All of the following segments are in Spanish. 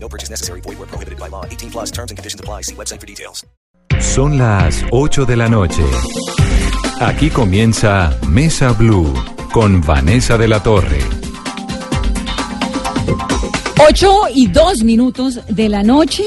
No purchase necessary. Void where prohibited by law. 18 plus terms and conditions apply. See website for details. Son las 8 de la noche. Aquí comienza Mesa Blue con Vanessa de la Torre. 8 y 2 minutos de la noche.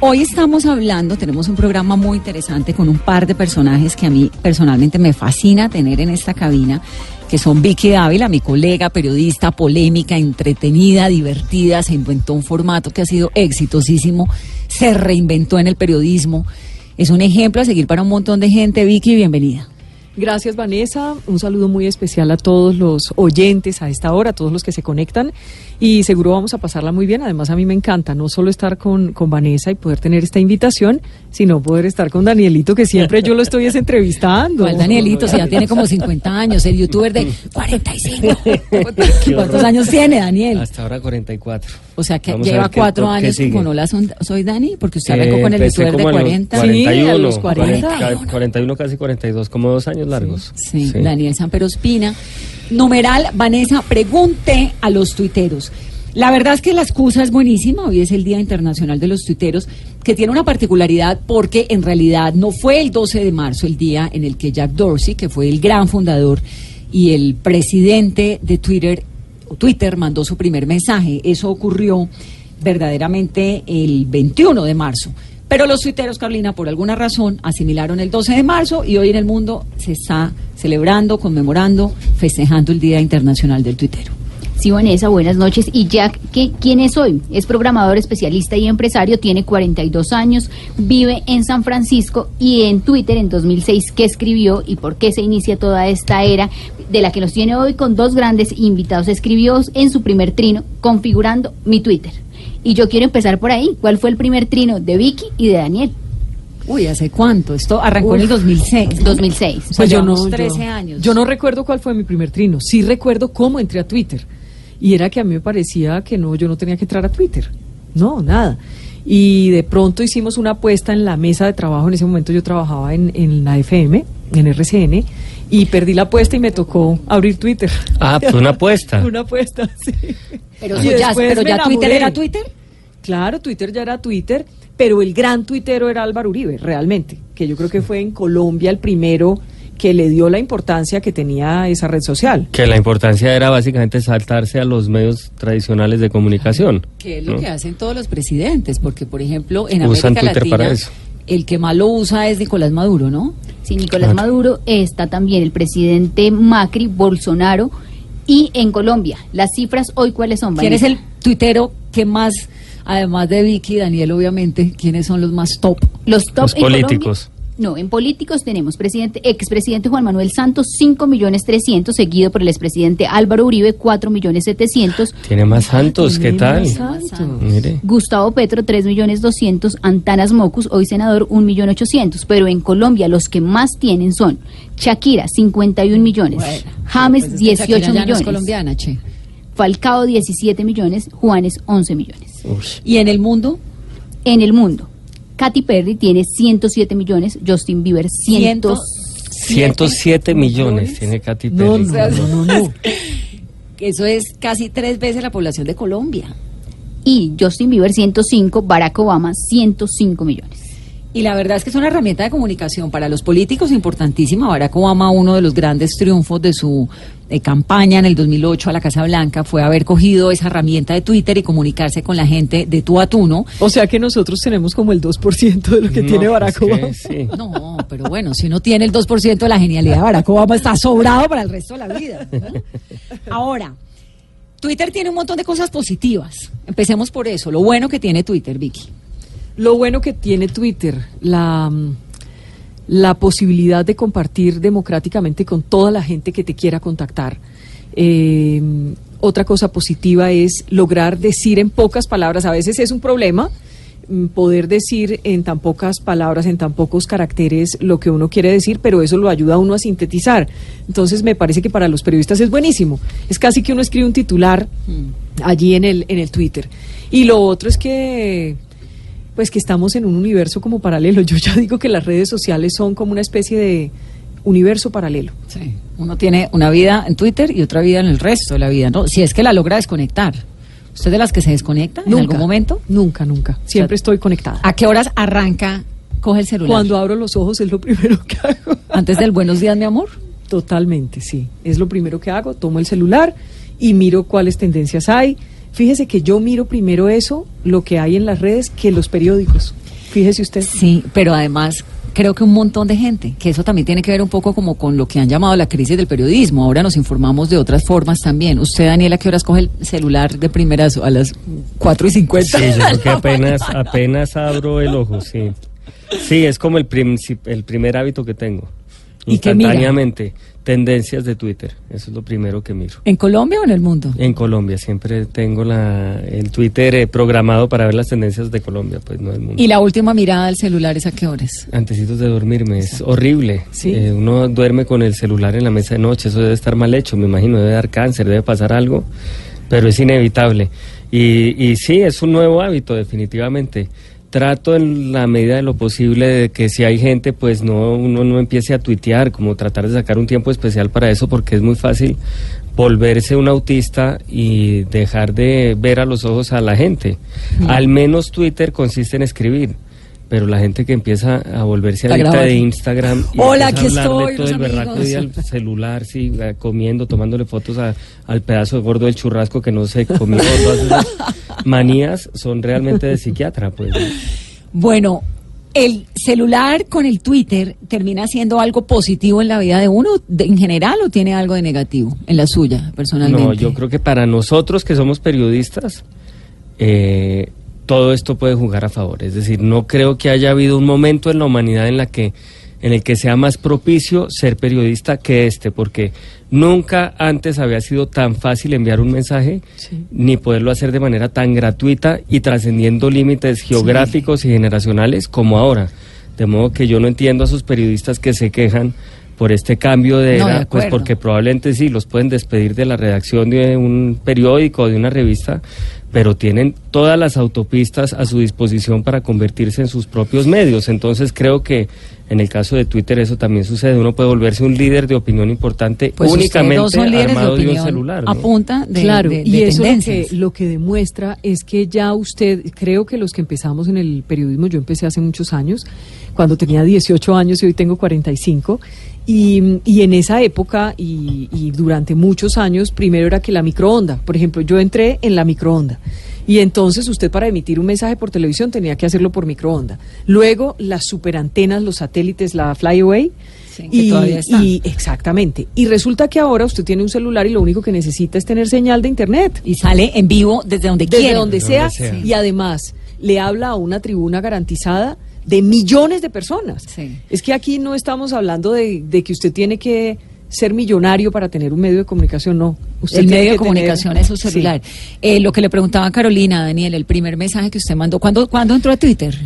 Hoy estamos hablando, tenemos un programa muy interesante con un par de personajes que a mí personalmente me fascina tener en esta cabina, que son Vicky Dávila, mi colega, periodista, polémica, entretenida, divertida, se inventó un formato que ha sido exitosísimo, se reinventó en el periodismo. Es un ejemplo a seguir para un montón de gente. Vicky, bienvenida. Gracias Vanessa, un saludo muy especial a todos los oyentes a esta hora, a todos los que se conectan y seguro vamos a pasarla muy bien. Además a mí me encanta no solo estar con, con Vanessa y poder tener esta invitación, sino poder estar con Danielito, que siempre yo lo estoy es entrevistando. ¿Cuál Danielito? Si ya tiene como 50 años, el youtuber de 45. ¿Cuántos años tiene Daniel? Hasta ahora 44. O sea que Vamos lleva cuatro qué años con Hola Son- Soy Dani, porque usted Eh, arrancó con el empecé youtuber de como a los 40. 41, Sí, a los 40. 40, 41, casi 42, como dos años largos. Sí, Daniel Sampero Espina. Numeral, Vanessa, pregunte a los tuiteros. La verdad es que la excusa es buenísima, hoy es el Día Internacional de los Tuiteros, que tiene una particularidad porque en realidad no fue el 12 de marzo el día en el que Jack Dorsey, que fue el gran fundador y el presidente de Twitter, Twitter mandó su primer mensaje. Eso ocurrió verdaderamente el 21 de marzo. Pero los tuiteros, Carolina, por alguna razón, asimilaron el 12 de marzo y hoy en el mundo se está celebrando, conmemorando, festejando el Día Internacional del Tuitero. Sí, Vanessa, buenas noches. Y Jack, ¿qué, ¿quién es hoy? Es programador, especialista y empresario, tiene 42 años, vive en San Francisco y en Twitter en 2006, ¿qué escribió y por qué se inicia toda esta era de la que nos tiene hoy con dos grandes invitados? Escribió en su primer trino, configurando mi Twitter. Y yo quiero empezar por ahí. ¿Cuál fue el primer trino de Vicky y de Daniel? Uy, ¿hace cuánto? Esto arrancó en el 2006. ¿no? 2006. O sea, Pues yo no, 13 yo- años. Yo no recuerdo cuál fue mi primer trino. Sí recuerdo cómo entré a Twitter. Y era que a mí me parecía que no, yo no tenía que entrar a Twitter. No, nada. Y de pronto hicimos una apuesta en la mesa de trabajo. En ese momento yo trabajaba en, en la FM, en RCN, y perdí la apuesta y me tocó abrir Twitter. Ah, pues una apuesta. una apuesta, sí. Pero, Y ya, pero Twitter era Twitter. Claro, Twitter ya era Twitter, pero el gran tuitero era Álvaro Uribe, realmente, que yo creo que fue en Colombia el primero que le dio la importancia que tenía esa red social. Que la importancia era básicamente saltarse a los medios tradicionales de comunicación. Que es lo ¿no? que hacen todos los presidentes, porque por ejemplo en Usan América Twitter Latina para eso. El que más lo usa es Nicolás Maduro, ¿no? Sí, Nicolás Claro. Maduro está también el presidente Macri, Bolsonaro y en Colombia. Las cifras hoy cuáles son? ¿Quién es el tuitero que más, además de Vicky y Daniel, obviamente, quiénes son los más top? los top Los en Colombia? No, en políticos tenemos presidente, expresidente Juan Manuel Santos, 5 millones 300, seguido por el expresidente Álvaro Uribe, 4 millones 700, Tiene más santos, ¿qué tal? más santos. Mire. Gustavo Petro, 3 millones 200, Antanas Mocus, hoy senador, 1 millón 800. Pero en Colombia los que más tienen son Shakira, 51 millones, James, Pues es que 18 Shakira ya no es millones, colombiana, che. Falcao, 17 millones, Juanes, 11 millones. Uy. ¿Y en el mundo? En el mundo, Katy Perry tiene 107 millones, Justin Bieber 100, Ciento- 107 millones tiene Katy Perry. No, no, no, no, no. Eso es casi tres veces la población de Colombia. y Justin Bieber 105, Barack Obama 105 millones. Y la verdad es que es una herramienta de comunicación para los políticos importantísima. Barack Obama, uno de los grandes triunfos de su eh, campaña en el 2008 a la Casa Blanca fue haber cogido esa herramienta de Twitter y comunicarse con la gente de tú a tú, ¿no? O sea que nosotros tenemos como el 2% de lo que No, tiene Barack es que Obama. sí. No, pero bueno, si uno tiene el 2% de la genialidad de Barack Obama, está sobrado para el resto de la vida. ¿no? Ahora, Twitter tiene un montón de cosas positivas. Empecemos por eso, lo bueno que tiene Twitter, Vicky. Lo bueno que tiene Twitter, la, mm, la posibilidad de compartir democráticamente con toda la gente que te quiera contactar. Eh, otra cosa positiva es lograr decir en pocas palabras, a veces es un problema, mm, poder decir en tan pocas palabras, en tan pocos caracteres lo que uno quiere decir, pero eso lo ayuda a uno a sintetizar. Entonces me parece que para los periodistas es buenísimo. Es casi que uno escribe un titular allí en el, en el Twitter. Y lo otro es que pues que estamos en un universo como paralelo. Yo ya digo que las redes sociales son como una especie de universo paralelo. Sí. Uno tiene una vida en Twitter y otra vida en el resto de la vida, ¿no? Si es que la logra desconectar. ¿Usted es de las que se desconecta en Nunca. algún momento? Nunca, nunca. Siempre estoy conectada. ¿A qué horas arranca, coge el celular? Cuando abro los ojos es lo primero que hago. Antes del buenos días, mi amor. Totalmente, sí. Es lo primero que hago. Tomo el celular y miro cuáles tendencias hay. Fíjese que yo miro primero eso, lo que hay en las redes, que los periódicos. Fíjese usted. Sí, pero además creo que un montón de gente, que eso también tiene que ver un poco como con lo que han llamado la crisis del periodismo. Ahora nos informamos de otras formas también. ¿Usted, Daniela, qué horas coge el celular de primeras a las 4 y 50? Sí, yo creo que apenas, apenas abro el ojo, sí. Sí, es como el, el primer hábito que tengo. ¿Y? Instantáneamente, tendencias de Twitter. Eso es lo primero que miro. ¿En Colombia o en el mundo? En Colombia siempre tengo la, el Twitter eh, programado para ver las tendencias de Colombia, pues no del mundo. ¿Y la última mirada al celular es a qué horas? Antecitos de dormirme, es horrible. Sí. Eh, uno duerme con el celular en la mesa de noche, eso debe estar mal hecho, me imagino, debe dar cáncer, debe pasar algo, pero es inevitable. Y, y sí, es un nuevo hábito, definitivamente. Trato en la medida de lo posible de que si hay gente, pues no uno no empiece a tuitear, como tratar de sacar un tiempo especial para eso, porque es muy fácil volverse un autista y dejar de ver a los ojos a la gente. Al menos Twitter consiste en escribir. Pero la gente que empieza a volverse La adicta de. Instagram y Hola, aquí estoy, de todo el berraco día al celular, sí, eh, comiendo, tomándole fotos a- al pedazo de gordo del churrasco que no se comió. Todas esas manías son realmente de psiquiatra, pues. Bueno, ¿el celular con el Twitter termina siendo algo positivo en la vida de uno de- en general o tiene algo de negativo en la suya, personalmente? No, yo creo que para nosotros que somos periodistas, eh, todo esto puede jugar a favor. Es decir, no creo que haya habido un momento en la humanidad en la que en el que sea más propicio ser periodista que este, porque nunca antes había sido tan fácil enviar un mensaje, Sí. ni poderlo hacer de manera tan gratuita y trascendiendo límites geográficos y generacionales como ahora. De modo que yo no entiendo a esos periodistas que se quejan por este cambio de No, de era, pues porque probablemente sí los pueden despedir de la redacción de un periódico o de una revista, pero tienen todas las autopistas a su disposición para convertirse en sus propios medios. Entonces creo que en el caso de Twitter eso también sucede. Uno puede volverse un líder de opinión importante Pues únicamente líderes de armado de, un opinión celular. ¿no? a punta de, claro, de- y de eso lo que, lo que demuestra es que ya usted, creo que los que empezamos en el periodismo, yo empecé hace muchos años, cuando tenía 18 años y hoy tengo 45, y, y en esa época y, y durante muchos años, primero era que la microonda, por ejemplo, yo entré en la microonda. Y entonces usted para emitir un mensaje por televisión tenía que hacerlo por microonda. Luego las superantenas, los satélites, la Flyaway. Sí, que y, todavía está. y- exactamente. Y resulta que ahora usted tiene un celular y lo único que necesita es tener señal de internet. Y sale en vivo desde donde Desde quiera. donde Desde sea, donde sea. Y además le habla a una tribuna garantizada de millones de personas. Sí. Es que aquí no estamos hablando de, de que usted tiene que ser millonario para tener un medio de comunicación, no. Usted el medio de tener- comunicación es su Sí. celular. Eh, lo que le preguntaba a Carolina, Daniel, el primer mensaje que usted mandó, ¿cuándo, ¿cuándo entró a Twitter?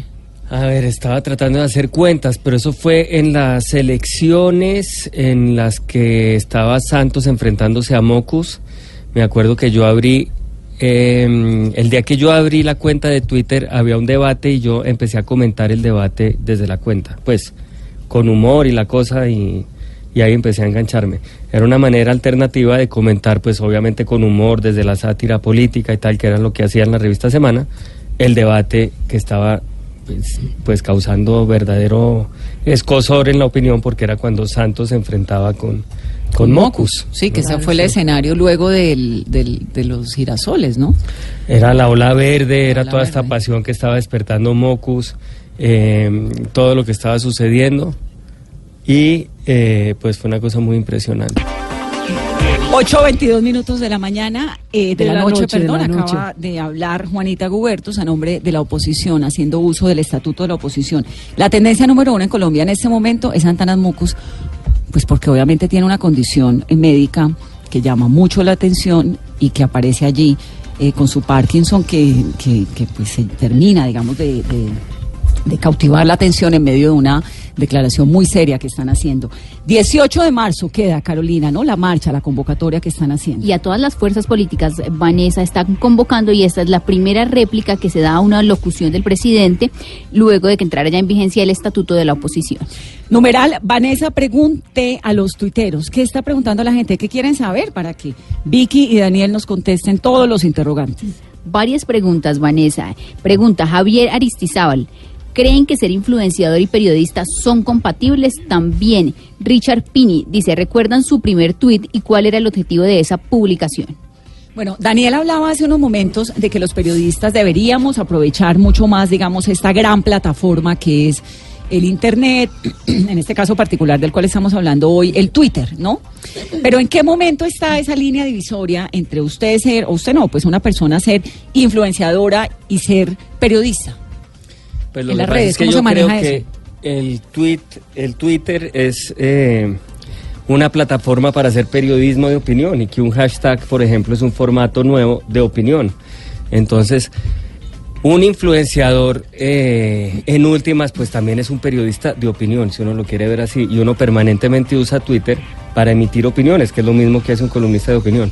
A ver, estaba tratando de hacer cuentas, pero eso fue en las elecciones en las que estaba Santos enfrentándose a Mocus. Me acuerdo que yo abrí, eh, el día que yo abrí la cuenta de Twitter había un debate y yo empecé a comentar el debate desde la cuenta, pues con humor y la cosa y, y ahí empecé a engancharme. Era una manera alternativa de comentar, pues obviamente con humor, desde la sátira política y tal, que era lo que hacía en la revista Semana, el debate que estaba pues, pues causando verdadero escosor en la opinión porque era cuando Santos se enfrentaba con, con Mocus. Sí, que ese fue el escenario luego del, del- de los girasoles, ¿no? Era la ola verde, era ola toda esta pasión que estaba despertando Mocus, eh, todo lo que estaba sucediendo y eh, pues fue una cosa muy impresionante. 8.22 minutos de la mañana, eh, de, De la, la noche, noche, de perdón, noche. acaba de hablar Juanita Gubertus a nombre de la oposición, haciendo uso del estatuto de la oposición. La tendencia número uno en Colombia en este momento es Antanas Mucus, pues porque obviamente tiene una condición eh, médica que llama mucho la atención y que aparece allí eh, con su Parkinson que, que, que, pues se termina, digamos, de, de, de cautivar la atención en medio de una declaración muy seria que están haciendo. 18 de marzo queda, Carolina, ¿no? La marcha, la convocatoria que están haciendo. Y a todas las fuerzas políticas, Vanessa está convocando y esta es la primera réplica que se da a una locución del presidente luego de que entrara ya en vigencia el estatuto de la oposición. Numeral, Vanessa pregunte a los tuiteros. ¿Qué está preguntando la gente? ¿Qué quieren saber para que Vicky y Daniel nos contesten todos los interrogantes? Varias preguntas, Vanessa. Pregunta Javier Aristizábal. ¿Creen que ser influenciador y periodista son compatibles? También Richard Pini dice, ¿recuerdan su primer tuit y cuál era el objetivo de esa publicación? Bueno, Daniel hablaba hace unos momentos de que los periodistas deberíamos aprovechar mucho más, digamos, esta gran plataforma que es el Internet, en este caso particular del cual estamos hablando hoy, el Twitter, ¿no? Pero ¿en qué momento está esa línea divisoria entre usted ser, o usted no, pues una persona ser influenciadora y ser periodista? Pues lo en que las pasa redes, es que ¿cómo yo se maneja creo que el tweet, el Twitter es eh, una plataforma para hacer periodismo de opinión y que un hashtag, por ejemplo, es un formato nuevo de opinión. Entonces, un influenciador, eh, en últimas, pues también es un periodista de opinión, si uno lo quiere ver así, y uno permanentemente usa Twitter para emitir opiniones, que es lo mismo que hace un columnista de opinión.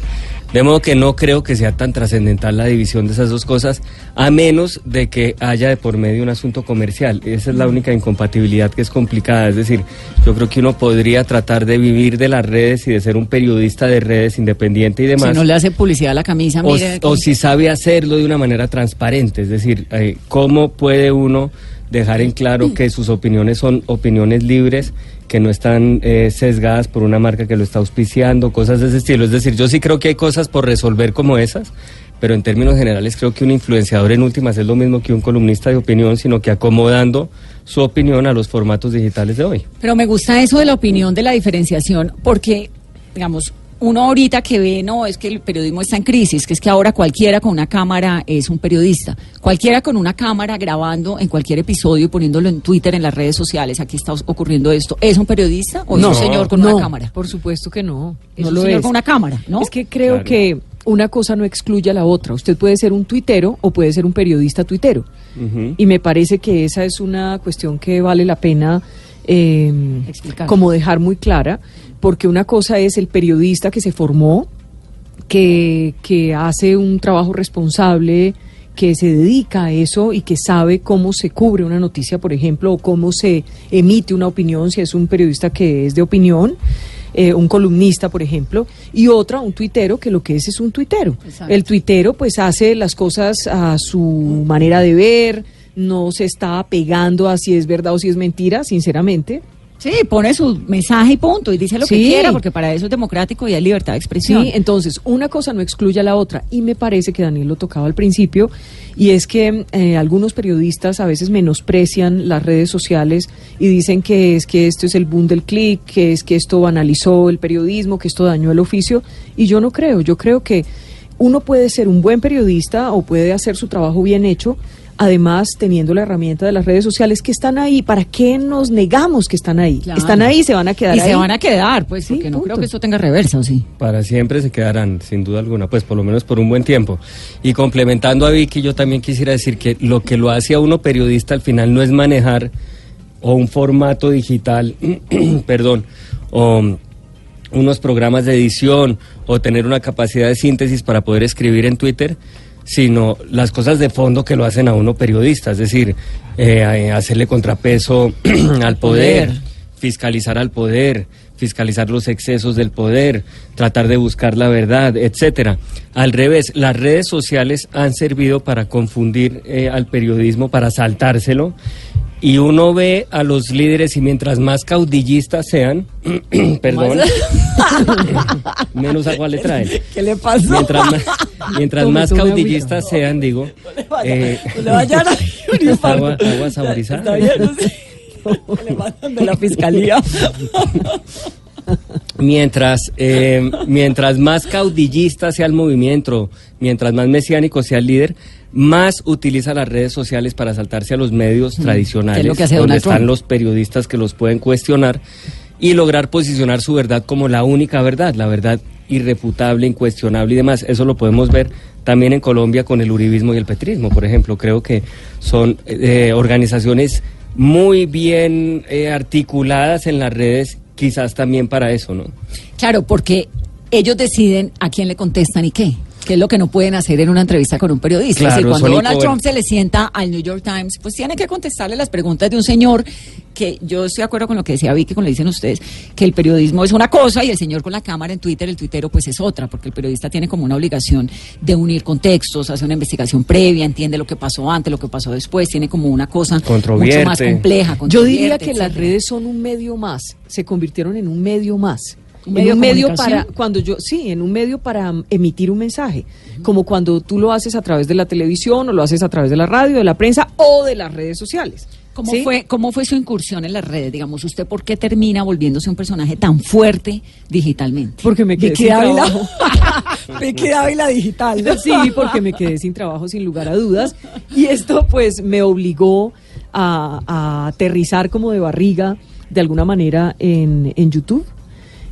De modo que no creo que sea tan trascendental la división de esas dos cosas, a menos de que haya de por medio un asunto comercial. Esa es la única incompatibilidad que es complicada. Es decir, yo creo que uno podría tratar de vivir de las redes y de ser un periodista de redes independiente y demás. Si no le hace publicidad a la camisa, O, si sabe hacerlo de una manera transparente, es decir, eh, cómo puede uno dejar en claro que sus opiniones son opiniones libres, que no están eh, sesgadas por una marca que lo está auspiciando, cosas de ese estilo. Es decir, yo sí creo que hay cosas por resolver como esas, pero en términos generales creo que un influenciador en últimas es lo mismo que un columnista de opinión, sino que acomodando su opinión a los formatos digitales de hoy. Pero me gusta eso de la opinión, de la diferenciación, porque, digamos, uno ahorita que ve, no, es que el periodismo está en crisis, que es que ahora cualquiera con una cámara es un periodista. Cualquiera con una cámara grabando en cualquier episodio y poniéndolo en Twitter, en las redes sociales, aquí está ocurriendo esto, ¿es un periodista o es un señor con no, una cámara? Por supuesto que no. Es no un lo señor es. con una cámara, ¿no? Es que creo Claro. que una cosa no excluye a la otra. Usted puede ser un tuitero o puede ser un periodista tuitero. Y me parece que esa es una cuestión que vale la pena eh, Explicar. como dejar muy clara, porque una cosa es el periodista que se formó, que, que hace un trabajo responsable, que se dedica a eso y que sabe cómo se cubre una noticia, por ejemplo, o cómo se emite una opinión, si es un periodista que es de opinión. eh, un columnista, por ejemplo, y otra, un tuitero, que lo que es es un tuitero. Exacto. El tuitero pues hace las cosas a su manera de ver, no se está pegando a si es verdad o si es mentira, sinceramente. Sí, pone su mensaje y punto, y dice lo que quiera, porque para eso es democrático y hay libertad de expresión. Sí, entonces una cosa no excluye a la otra y me parece que Daniel lo tocaba al principio y es que eh, algunos periodistas a veces menosprecian las redes sociales y dicen que es que esto es el boom del click, que es que esto banalizó el periodismo, que esto dañó el oficio y yo no creo, yo creo que uno puede ser un buen periodista o puede hacer su trabajo bien hecho. Además, teniendo la herramienta de las redes sociales que están ahí, ¿para qué nos negamos que están ahí? Claro. Están ahí y se van a quedar y ahí. se van a quedar, pues, Sí, porque no punto. creo que esto tenga reversa, ¿o sí? Para siempre se quedarán, sin duda alguna, pues por lo menos por un buen tiempo. Y complementando a Vicky, yo también quisiera decir que lo que lo hace a uno periodista al final no es manejar o un formato digital, perdón, o unos programas de edición o tener una capacidad de síntesis para poder escribir en Twitter, sino las cosas de fondo que lo hacen a uno periodista, es decir, eh, eh, hacerle contrapeso al poder, poder. fiscalizar al poder, fiscalizar los excesos del poder, tratar de buscar la verdad, etcétera. Al revés, las redes sociales han servido para confundir eh, al periodismo, para saltárselo. Y uno ve a los líderes y mientras más caudillistas sean, perdón, menos agua le traen. ¿Qué le pasó? Mientras más, mientras Tome, más tome caudillistas sean, digo, eh, le vayan a un esta agua, agua saborizada. Está bien, no sé. Le mandan de la fiscalía. Mientras, eh, mientras más caudillista sea el movimiento, mientras más mesiánico sea el líder, más utiliza las redes sociales para saltarse a los medios tradicionales, que es lo que hace donde están los periodistas que los pueden cuestionar y lograr posicionar su verdad como la única verdad, la verdad irrefutable, incuestionable y demás. Eso lo podemos ver también en Colombia con el uribismo y el petrismo, por ejemplo. Creo que son eh, organizaciones muy bien eh, articuladas en las redes, quizás también para eso, ¿no? Claro, porque ellos deciden a quién le contestan y qué. Que es lo que no pueden hacer en una entrevista con un periodista. Claro, es decir, cuando Donald Trump se le sienta al New York Times, pues tiene que contestarle las preguntas de un señor que yo estoy de acuerdo con lo que decía Vicky, con lo dicen ustedes, que el periodismo es una cosa y el señor con la cámara en Twitter, el tuitero, pues es otra, porque el periodista tiene como una obligación de unir contextos, hacer una investigación previa, entiende lo que pasó antes, lo que pasó después, tiene como una cosa mucho más compleja. Yo diría que las redes son un medio más, se convirtieron en un medio más. ¿Un En medio un medio para cuando yo sí, en un medio para emitir un mensaje, como cuando tú lo haces a través de la televisión o lo haces a través de la radio, de la prensa o de las redes sociales. ¿Cómo, ¿Sí? fue, ¿Cómo fue su incursión en las redes? Digamos, ¿usted por qué termina volviéndose un personaje tan fuerte digitalmente? Porque me quedé Vicky sin Dávila. trabajo. Vicky Dávila digital. Sí, porque me quedé sin trabajo sin lugar a dudas. Y esto pues me obligó a, a aterrizar como de barriga de alguna manera en, en YouTube.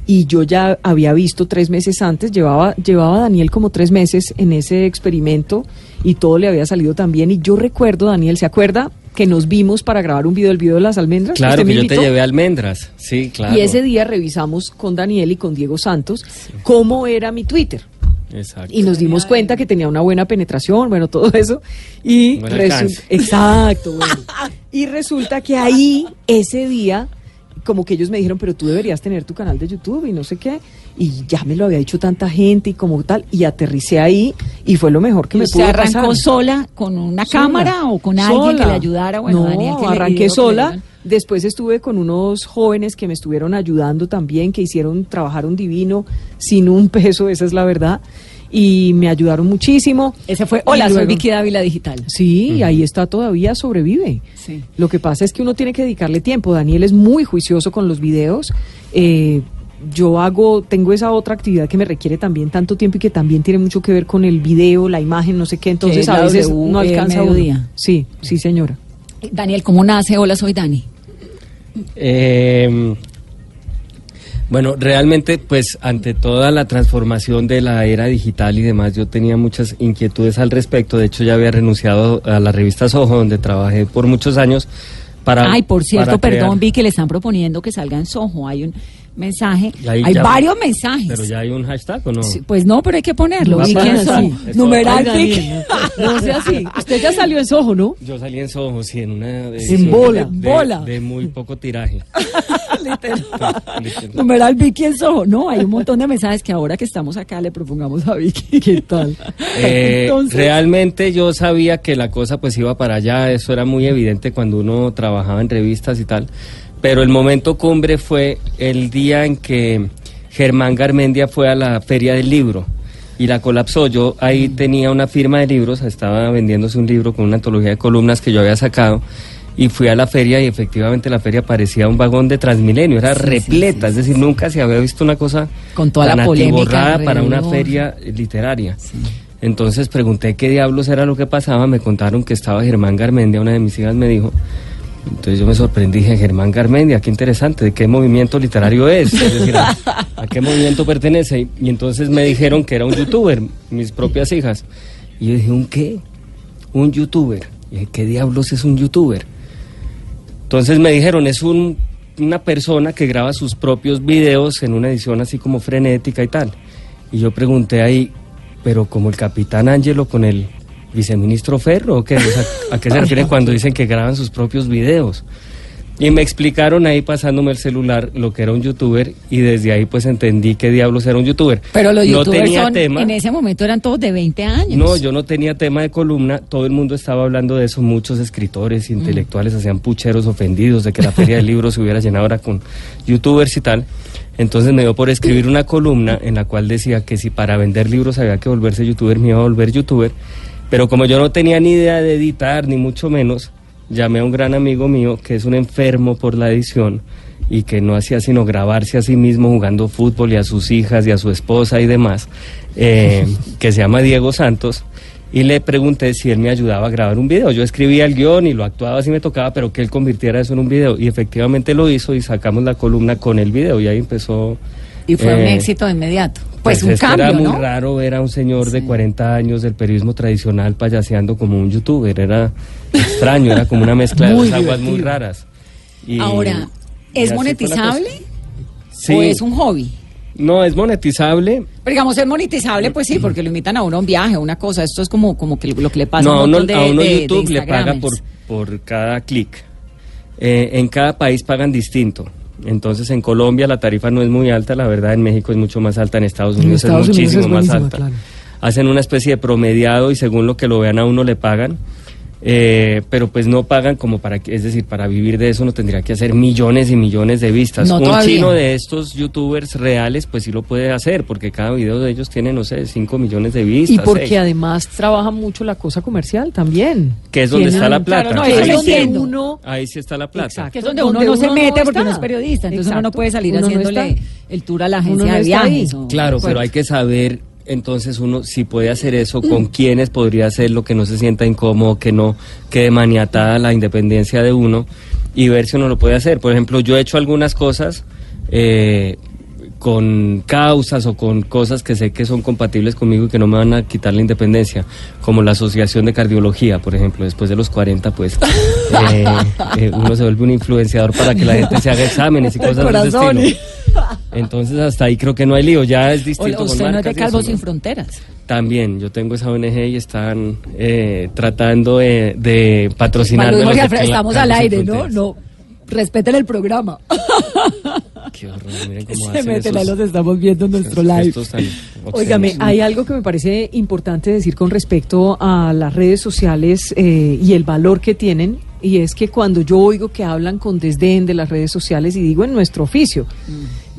Y yo ya había visto tres meses antes, llevaba, llevaba a Daniel como tres meses en ese experimento y todo le había salido tan bien. Y yo recuerdo, Daniel, ¿se acuerda? Que nos vimos para grabar un video, el video de las almendras. Claro, que yo te llevé almendras. Sí, claro. Y ese día revisamos con Daniel y con Diego Santos cómo era mi Twitter. Exacto. Y nos dimos cuenta que tenía una buena penetración, bueno, todo eso. Y exacto, bueno. Y resulta que ahí, ese día, como que ellos me dijeron, pero tú deberías tener tu canal de YouTube y no sé qué. Y ya me lo había dicho tanta gente y como tal. Y aterricé ahí y fue lo mejor que ¿Y me pudo arrancó pasar. sola con una Sola. cámara o con alguien que le ayudara? Bueno, no, Daniel, que le- arranqué video que le sola. Después estuve con unos jóvenes que me estuvieron ayudando también, que hicieron, trabajaron divino, sin un peso, esa es la verdad. Y me ayudaron muchísimo. Ese fue, hola, soy luego- Vicky Dávila Digital. Sí, ahí está todavía, sobrevive. Sí. Lo que pasa es que uno tiene que dedicarle tiempo. Daniel es muy juicioso con los videos. Eh, yo hago, tengo esa otra actividad que me requiere también tanto tiempo y que también tiene mucho que ver con el video, la imagen, no sé qué. Entonces es a veces W, no eh, alcanza uno. mediodía. Sí, sí, señora. Daniel, ¿cómo nace? Hola, soy Dani. Eh, bueno, realmente, pues ante toda la transformación de la era digital y demás, yo tenía muchas inquietudes al respecto. De hecho, ya había renunciado a la revista Soho, donde trabajé por muchos años. Para, Ay, por cierto, para perdón, crear- vi que le están proponiendo que salga en Soho. Hay un mensaje, hay ya- varios mensajes. Pero ya hay un hashtag o no? Sí, pues no, pero hay que ponerlo. No. Es Numeral no, no sea así. Usted ya salió en Soho, ¿no? Yo salí en Soho, sí, en una de, En bola. de, Bola. de muy poco tiraje. Literal. Numeral Vicky en Soho. No, hay un montón de mensajes que ahora que estamos acá le propongamos a Vicky. ¿Qué tal? Eh, Entonces- realmente yo sabía que la cosa pues iba para allá, eso era muy evidente cuando uno trabajaba en revistas y tal, pero el momento cumbre fue el día en que Germán Garmendia fue a la feria del libro y la colapsó. Yo ahí tenía una firma de libros, estaba vendiéndose un libro con una antología de columnas que yo había sacado. Y fui a la feria y efectivamente la feria parecía un vagón de Transmilenio, era Sí, repleta, sí, es decir, nunca se había visto una cosa Con toda tan la polémica para una feria literaria. Entonces pregunté qué diablos era lo que pasaba, me contaron que estaba Germán Garmendia, una de mis hijas me dijo. Entonces yo me sorprendí, dije, Germán Garmendia, qué interesante, ¿de qué movimiento literario es? Es decir, ¿a, a qué movimiento pertenece? Y, y entonces me dijeron que era un youtuber, mis propias hijas. Y yo dije, ¿un qué? Un youtuber. Y dije, ¿qué diablos es un youtuber? Entonces me dijeron, es un, una persona que graba sus propios videos en una edición así como frenética y tal. Y yo pregunté ahí, pero como el capitán Ángelo con el viceministro Ferro, ¿o qué? ¿A qué se refieren cuando dicen que graban sus propios videos? Y me explicaron ahí pasándome el celular lo que era un youtuber y desde ahí pues entendí qué diablos era un youtuber. Pero los no youtubers tenía son, tema. en ese momento eran todos de 20 años. No, yo no tenía tema de columna, todo el mundo estaba hablando de eso, muchos escritores, intelectuales hacían pucheros ofendidos de que la feria del libro se hubiera llenado ahora con youtubers y tal. Entonces me dio por escribir una columna en la cual decía que si para vender libros había que volverse youtuber, me iba a volver youtuber. Pero como yo no tenía ni idea de editar, ni mucho menos, llamé a un gran amigo mío que es un enfermo por la edición y que no hacía sino grabarse a sí mismo jugando fútbol y a sus hijas y a su esposa y demás, eh, que se llama Diego Santos, y le pregunté si él me ayudaba a grabar un video. Yo escribía el guion y lo actuaba si me tocaba, pero que él convirtiera eso en un video. Y efectivamente lo hizo y sacamos la columna con el video y ahí empezó Y fue un Eh, éxito de inmediato. Pues, un es que cambio, Era muy ¿no? raro ver a un señor de Sí. 40 años del periodismo tradicional payaseando como un youtuber. Era extraño, era como una mezcla de dos aguas muy raras. Y- Ahora, ¿es monetizable. Sí. o es un hobby? No, es monetizable. Pero digamos, es monetizable, pues sí, porque lo invitan a uno a un viaje, a una cosa. Esto es como, como que lo que le pasa no, a un uno, montón de, a uno de- de YouTube le paga por, por cada clic. Eh, en cada país pagan distinto. Entonces en Colombia la tarifa no es muy alta, la verdad en México es mucho más alta, en Estados En Unidos Estados es Unidos muchísimo es más alta. claro. Hacen una especie de promediado y según lo que lo vean a uno le pagan. Eh, pero pues no pagan como para que, es decir, para vivir de eso no tendría que hacer millones y millones de vistas. No Un todavía. chino de estos youtubers reales pues sí lo puede hacer porque cada video de ellos tiene, no sé, 5 millones de vistas. Y porque seis. además trabaja mucho la cosa comercial también. Que es donde está la plata. Claro, no, Ahí es sí. donde uno... Ahí sí está la plata. Exacto. Que es donde uno no se mete porque no es periodista, entonces uno no puede salir haciéndole el tour a la agencia no de viajes. o- Claro, pero Bueno. hay que saber entonces uno si puede hacer eso, con quiénes podría hacerlo, que no se sienta incómodo, que no quede maniatada la independencia de uno y ver si uno lo puede hacer. Por ejemplo, yo he hecho algunas cosas eh, con causas o con cosas que sé que son compatibles conmigo y que no me van a quitar la independencia, como la Asociación de Cardiología, por ejemplo, después de los 40, pues eh, eh, uno se vuelve un influenciador para que la gente se haga exámenes y Del cosas de ese corazón. estilo. Entonces hasta ahí creo que no hay lío, ya es O- distinto. con usted no es de eso, Sin. Fronteras. También, yo tengo esa ONG y están eh, tratando de, de patrocinar. Estamos al aire, ¿no? No, respeten el programa. Qué horror, miren cómo Se hacen meten, ahí esos- los estamos viendo en nuestro live. Óigame, hay algo que me parece importante decir con respecto a las redes sociales eh, y el valor que tienen, y es que cuando yo oigo que hablan con desdén de las redes sociales, y digo en nuestro oficio,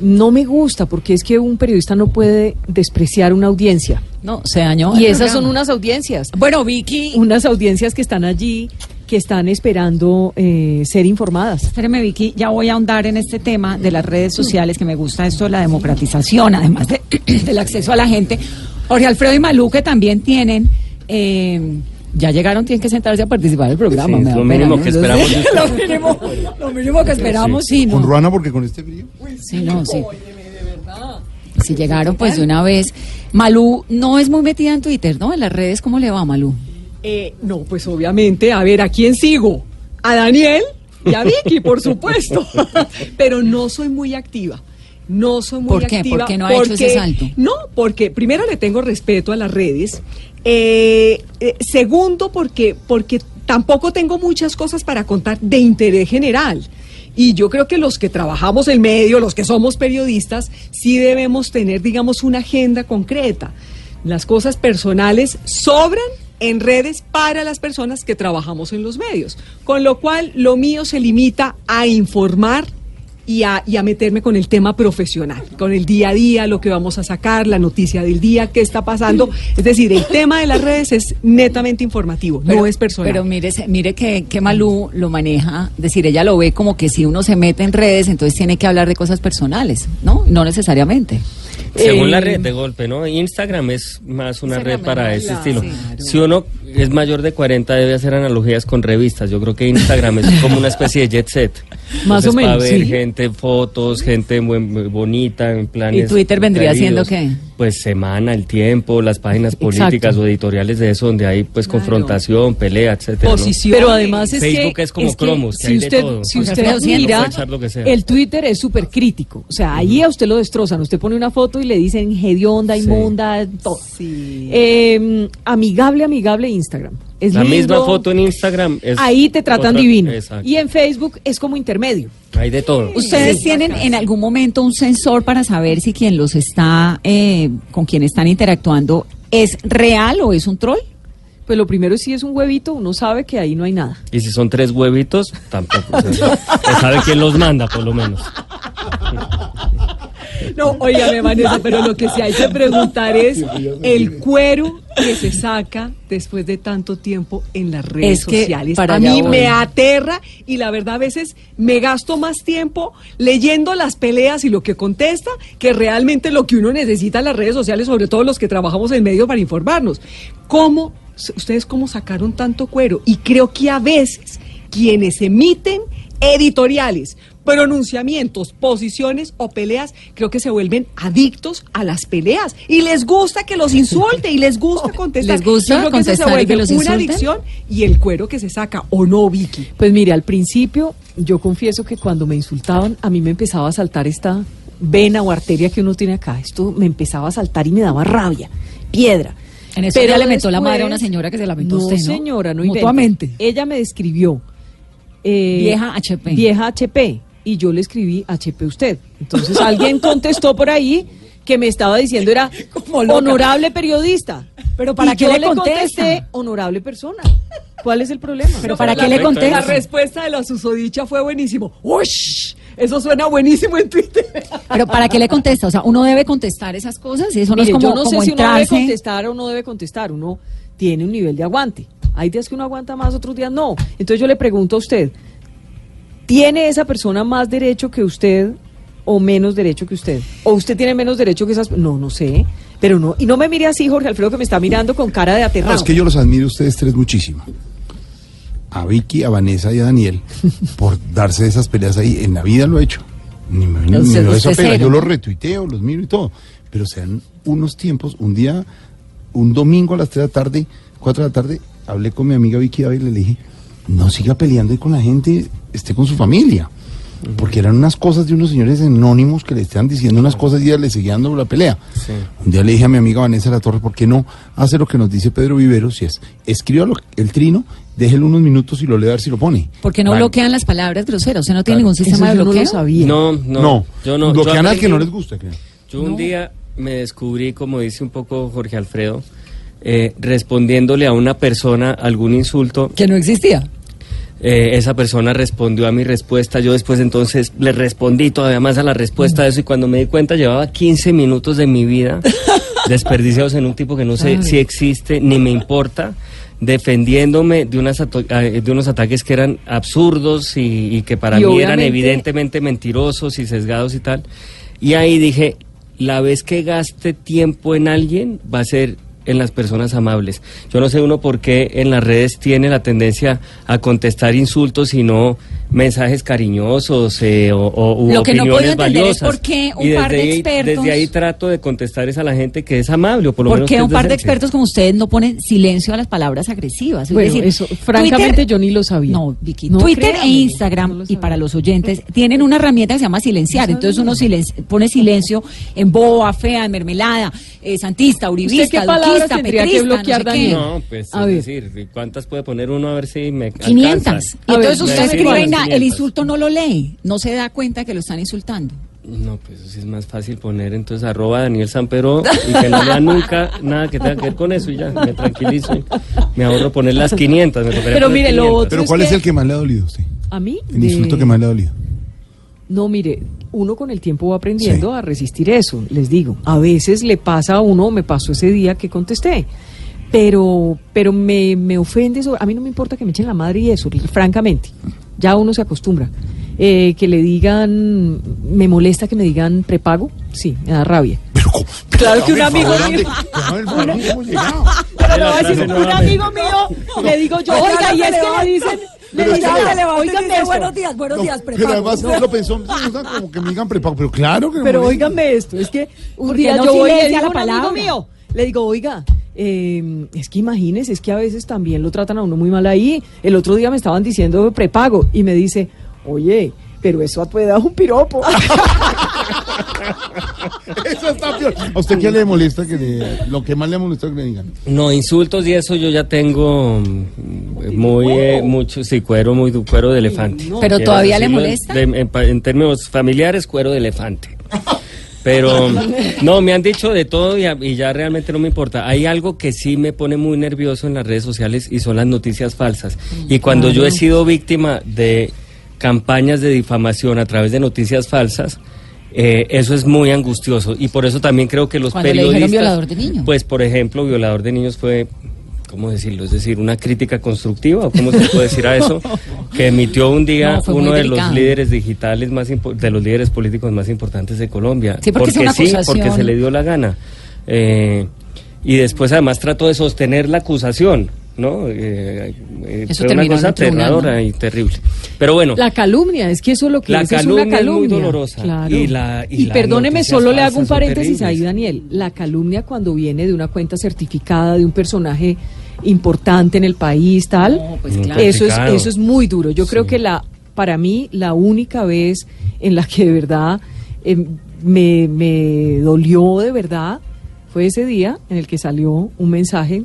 no me gusta porque es que un periodista no puede despreciar una audiencia. No, se dañó. Y esas son unas audiencias, Bueno, Vicky. unas audiencias que están allí, que están esperando eh, ser informadas. Espéreme, Vicky, ya voy a ahondar en este tema de las redes sociales, que me gusta esto de la democratización, además de- del acceso a la gente. Jorge Alfredo y Malú, que también tienen, eh, ya llegaron, tienen que sentarse a participar del programa. Sí, me da lo pena, mínimo ¿no? que esperamos lo, mínimo, lo mínimo que esperamos, sí, Con ¿no? Ruana, porque con este frío. Sí, no, sí. Si llegaron, pues de una vez. Malú no es muy metida en Twitter, ¿no? En las redes, ¿cómo le va, Malú? Eh, no, pues obviamente, a ver, ¿a quién sigo? A Daniel y a Vicky, por supuesto. Pero no soy muy activa. No soy muy ¿Por qué? activa. ¿Por qué no ha hecho ese salto? No, porque primero le tengo respeto a las redes. Eh, eh, segundo, porque, porque tampoco tengo muchas cosas para contar de interés general. Y yo creo que los que trabajamos en medio, los que somos periodistas, sí debemos tener, digamos, una agenda concreta. Las cosas personales sobran en redes para las personas que trabajamos en los medios. Con lo cual, lo mío se limita a informar y a, y a meterme con el tema profesional, con el día a día, lo que vamos a sacar, la noticia del día, qué está pasando. Es decir, el tema de las redes es netamente informativo, no es personal. Pero mire, mire que, que Malú lo maneja, es decir, ella lo ve como que si uno se mete en redes, entonces tiene que hablar de cosas personales, ¿no? No necesariamente. Según la Eh, red de golpe, ¿no? Instagram es más una Instagram red para es ese la- estilo. sí, claro. Si uno es mayor de 40 debe hacer analogías con revistas. Yo creo que Instagram es como una especie de jet set. Más o Para menos, ver sí. gente, fotos, gente muy, muy bonita en planes. ¿Y Twitter vendría siendo coloridos. qué? Pues semana, el tiempo, las páginas políticas Exacto. o editoriales de eso donde hay pues Claro. confrontación, pelea, etcétera. ¿no? posición. Pero además es Facebook que es como que cromos, que si hay de usted, todo. si usted sí, mira, puede echar lo que sea. el Twitter es súper crítico. O sea, ahí a usted lo destrozan. Usted pone una foto y le dicen hedionda, Sí. inmunda, todo. Eh, amigable, amigable Instagram. Es La misma foto en Instagram es Ahí te tratan otra- divino. Exacto. Y en Facebook es como intermedio. Hay de todo. ¿Ustedes Sí. tienen en algún momento un sensor para saber si quien los está, eh, con quien están interactuando, es real o es un troll? Pues lo primero es si es un huevito, uno sabe que ahí no hay nada. Y si son tres huevitos, tampoco. Se sabe quién los manda, por lo menos. No, óigame, Vanessa, pero lo que sí hay que preguntar es el cuero que se saca después de tanto tiempo en las redes Es que sociales. para a mí voy. me aterra y la verdad a veces me gasto más tiempo leyendo las peleas y lo que contesta que realmente lo que uno necesita en las redes sociales, sobre todo los que trabajamos en medio para informarnos. ¿Cómo, ustedes cómo sacaron tanto cuero? Y creo que a veces quienes emiten editoriales pronunciamientos, posiciones o peleas, creo que se vuelven adictos a las peleas y les gusta que los insulte y les gusta contestar. ¿Les gusta Yo creo que eso se contestar y que los una insulten? adicción y el cuero que se saca, ¿o no, Vicky? Pues mire, al principio yo confieso que cuando me insultaban a mí me empezaba a saltar esta vena o arteria que uno tiene acá. Esto me empezaba a saltar y me daba rabia, piedra. En eso ya le mentó la madre a una señora que se la mentó no, usted, ¿no? señora, no. Mutuamente. Ella me describió. eh, Vieja HP. Vieja HP. Y yo le escribí HP usted. Entonces alguien contestó por ahí que me estaba diciendo era honorable periodista. Pero ¿para Y qué yo le contesta? contesté honorable persona. ¿Cuál es el problema? Pero ¿para qué le Perfecto, contesta? La respuesta de la susodicha fue buenísimo. ¡Ush! Eso suena buenísimo en Twitter. Pero ¿para qué le contesta? O sea, uno debe contestar esas cosas y eso no es como, yo no sé como si uno debe contestar o no debe contestar. Uno tiene un nivel de aguante. Hay días que uno aguanta más, otros días no. Entonces yo le pregunto a usted, ¿tiene esa persona más derecho que usted o menos derecho que usted? ¿O usted tiene menos derecho que esas No, no sé. Pero no, y no me mire así, Jorge Alfredo, que me está mirando con cara de No, aterrado. es que yo los admiro a ustedes tres muchísimo. A Vicky, a Vanessa y a Daniel por darse esas peleas ahí. En la vida lo he hecho. Ni me ni Usted- me doy esa pena. Yo los retuiteo, los miro y todo. Pero sean unos tiempos, un día, un domingo a las 3 de la tarde, 4 de la tarde, hablé con mi amiga Vicky Dávila y le dije, no siga peleando ahí con la gente, esté con su familia. Porque eran unas cosas de unos señores anónimos que le estaban diciendo unas cosas y ella le seguía dando la pelea. Sí. Un día le dije a mi amiga Vanessa La Torre, ¿por qué no hace lo que nos dice Pedro Viveros? Y es, escriba lo- el trino, déjelo unos minutos y lo lea a ver si lo pone. ¿Por qué no Vale. bloquean las palabras groseras? ¿Usted no tiene Claro. ningún Eso sistema de no bloqueo? lo sabía. No, no, No, yo no. bloquean yo al que no les gusta. creo. Yo un día me descubrí, como dice un poco Jorge Alfredo, eh, respondiéndole a una persona algún insulto. Que no existía. Eh, esa persona respondió a mi respuesta. Yo después entonces le respondí todavía más a la respuesta de eso y cuando me di cuenta llevaba 15 minutos de mi vida desperdiciados en un tipo que no sé si existe ni me importa defendiéndome de, unas ato- eh, de unos ataques que eran absurdos y, y que para Y mí eran evidentemente mentirosos y sesgados y tal. Y ahí dije, la vez que gaste tiempo en alguien va a ser en las personas amables. Yo no sé uno por qué en las redes tiene la tendencia a contestar insultos y no mensajes cariñosos eh, o, o u Lo que no opiniones puedo entender es valiosas. por qué un Y par de ahí- expertos- desde ahí trato de contestar es a la gente que es amable o por lo ¿Por menos qué que es un par de expertos como ustedes no ponen silencio a las palabras agresivas? Es Bueno, decir, eso, francamente, yo ni lo sabía. No, Vicky. No, Twitter e Instagram, no y para los oyentes, tienen una herramienta que se llama silenciar. Entonces uno silenci- pone silencio en boa, fea, en mermelada, eh, santista, uribista, ¿Usted qué palabras duquista, tendría que petrista, bloquear, no sé. Daniel? No, pues A es ver. decir, ¿cuántas puede poner uno a ver si me 500. alcanzan? Y A ver, entonces usted escribe na- el 500. insulto no lo lee, no se da cuenta que lo están insultando. No, pues eso sí es más fácil poner entonces arroba Daniel Sanpero y que no lea nunca nada que tenga que ver con eso y ya, me tranquilizo y me ahorro poner las 500. me Pero mire, lo 500. otro Pero ¿cuál es que- el que más le ha dolido a usted? ¿A mí? El De- insulto que más le ha dolido. No, mire, uno con el tiempo va aprendiendo Sí. a resistir eso, les digo. A veces le pasa a uno, me pasó ese día que contesté. Pero, pero me, me ofende eso. A mí no me importa que me echen la madre y eso, francamente. Ya uno se acostumbra. Eh, que le digan, me molesta que me digan prepago, sí, me da rabia. Pero ¿cómo? Claro que un amigo mío-. Pero le la voy a decir, un amigo mío, le digo yo, oiga, y es que levanta. le dicen, le Pero dicen, que- oígame buenos días, buenos No, días, pero prepago. además No. lo pensó, como que me digan prepago, pero claro que no Pero me- óigame esto, es que un día no yo voy la a un amigo palabra. mío, le digo, oiga, eh, es que imagínese, es que a veces también lo tratan a uno muy mal ahí. El otro día me estaban diciendo prepago y me dice, oye, pero eso a tu edad es un piropo. Eso está peor. ¿A usted qué le molesta que le- lo que más le molesta que le digan? No, insultos y eso yo ya tengo mm, muy, eh, mucho, sí, cuero, muy du- cuero de elefante. Pero Quiero todavía le molesta. de- en, términos familiares, cuero de elefante. Pero no, me han dicho de todo y ya realmente no me importa. Hay algo que sí me pone muy nervioso en las redes sociales y son las noticias falsas. Y cuando yo he sido víctima de campañas de difamación a través de noticias falsas, eh, eso es muy angustioso. Y por eso también creo que los Cuando le periodistas... violador de niños. Pues, por ejemplo, violador de niños fue... ¿Cómo decirlo? Es decir, una crítica constructiva, o cómo se puede decir a eso, que emitió un día No, uno de delicado. los líderes digitales más de los líderes políticos más importantes de Colombia. Sí, porque es una sí, porque se le dio la gana. Eh, y después además trató de sostener la acusación. ¿No? Eh, eh, Eso fue una cosa aterradora ¿no? y terrible. Pero bueno, La calumnia, es que eso es lo que La es, es calumnia una es muy calumnia. dolorosa. Claro. Y la- y perdóneme, solo le hago un paréntesis ahí. Daniel. La calumnia cuando viene de una cuenta certificada, de un personaje importante en el país, tal, No, pues claro. eso es, eso es muy duro. Yo creo que la, para mí, la única vez en la que de verdad eh, me, me dolió de verdad fue ese día en el que salió un mensaje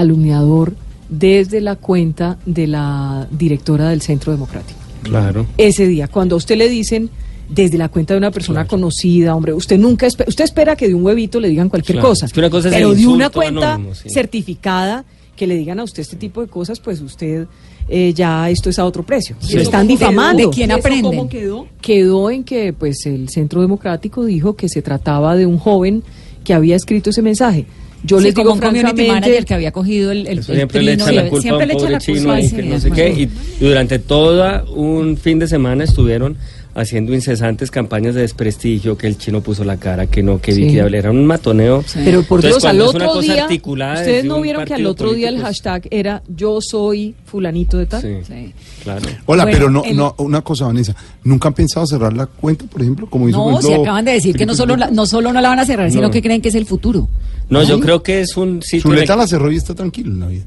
calumniador desde la cuenta de la directora del Centro Democrático claro. ese día, cuando a usted le dicen desde la cuenta de una persona Claro. conocida, hombre, usted nunca espe- usted espera que de un huevito le digan cualquier Claro, cosa, es que una cosa es pero de una cuenta anónimo, sí. certificada que le digan a usted este tipo de cosas, pues usted eh, ya esto es a otro precio. ¿Y Lo eso están quedó? difamando. ¿De quién ¿Y eso aprenden? cómo quedó? Quedó en que pues el Centro Democrático dijo que se trataba de un joven que había escrito ese mensaje. Yo Sí, les como digo un community manager que había cogido el, el, siempre le echan la culpa a un pobre chino que no sé qué. Y, y durante todo un fin de semana estuvieron haciendo incesantes campañas de desprestigio, que el chino puso la cara, que no, que Sí. Vicky era un matoneo. Sí. Pero por Entonces, Dios, al cuando es una otro cosa día, articulada ustedes no vieron que al otro día el pues, hashtag era yo soy fulanito de tal. Sí, Sí. claro. Hola, Bueno, pero no, el- no, una cosa, Vanessa. ¿Nunca han pensado cerrar la cuenta, por ejemplo? Como hizo No, si acaban de decir que no solo, la, no solo no la van a cerrar, sino No. que creen que es el futuro. No, yo creo que es un sitio... Zuleta la cerró y está tranquilo en la vida.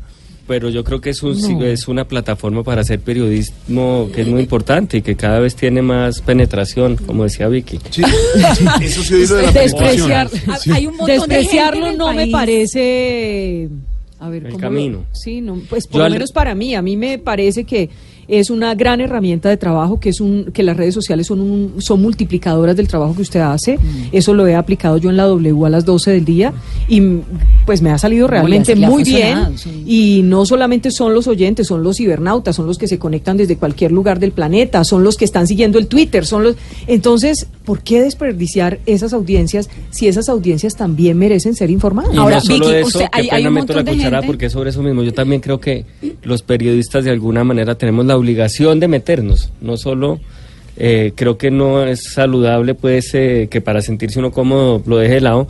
Pero yo creo que es, un, No. es una plataforma para hacer periodismo que es muy importante y que cada vez tiene más penetración, como decía Vicky. Sí, eso sí de la Despreciar, penetración. Sí. Hay un montón de despreciarlo gente en el no me parece a ver El ¿cómo camino. lo- sí no pues por Yo lo al- menos para mí a mí me parece que es una gran herramienta de trabajo que es un que las redes sociales son un, son multiplicadoras del trabajo que usted hace Mm. eso lo he aplicado yo en la W a las 12 del día y mm, pues me ha salido realmente muy bien sí. y no solamente son los oyentes son los cibernautas son los que se conectan desde cualquier lugar del planeta son los que están siguiendo el Twitter son los entonces ¿por qué desperdiciar esas audiencias si esas audiencias también merecen ser informadas? Y Ahora, no solo Vicky, eso, usted- hay- hay un meto la montón de cuchara gente- porque es sobre eso mismo. Yo también creo que los periodistas de alguna manera tenemos la obligación de meternos, no solo... eh, creo que no es saludable pues eh, que para sentirse uno cómodo lo deje de lado,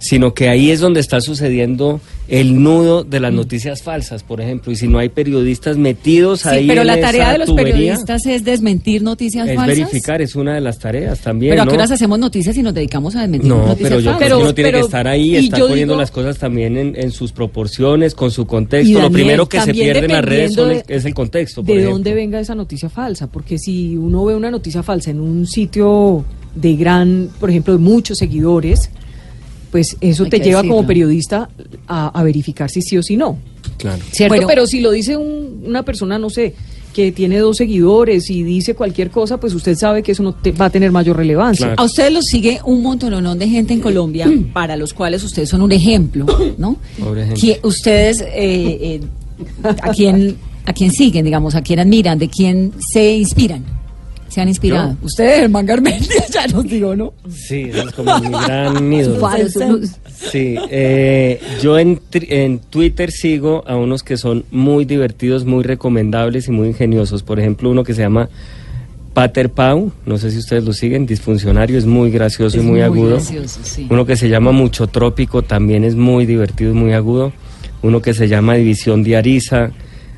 sino que ahí es donde está sucediendo el nudo de las noticias falsas, por ejemplo, y si no hay periodistas metidos Sí, ahí pero en la esa tarea de los tubería, periodistas es desmentir noticias es falsas. verificar, es una de las tareas también, Pero a ¿no? qué horas hacemos noticias y nos dedicamos a desmentir No, noticias pero yo falsas? creo que uno tiene Pero- que estar ahí, estar poniendo digo- las cosas también en, en sus proporciones, con su contexto. Lo Daniel, primero que se pierde en las redes son el- de- es el contexto. por de ejemplo. dónde venga esa noticia falsa, porque si uno ve una noticia falsa en un sitio de gran, por ejemplo, de muchos seguidores, pues eso Hay te lleva decirlo. como periodista a, a verificar si sí o si no. Claro. ¿Cierto? Bueno. Pero si lo dice un- una persona, no sé, que tiene dos seguidores y dice cualquier cosa, pues usted sabe que eso no te- va a tener mayor relevancia. Claro. A ustedes los sigue un montón de gente en Colombia para los cuales ustedes son un ejemplo, ¿no? Pobre gente. Que ustedes, eh, eh, ¿a quién a quién siguen, digamos, a quién admiran, de quién se inspiran? Se han inspirado. Yo. Ustedes, Germán Garmendia, ya nos digo, ¿no? Sí, es como mi gran ídolo. Sí, eh, yo en, Twitter sigo a unos que son muy divertidos, muy recomendables y muy ingeniosos. Por ejemplo, uno que se llama Pater Pau, no sé si ustedes lo siguen, disfuncionario, es muy gracioso Es y muy, muy agudo. gracioso, sí. Uno que se llama Mucho Trópico también es muy divertido y muy agudo. Uno que se llama División Diariza.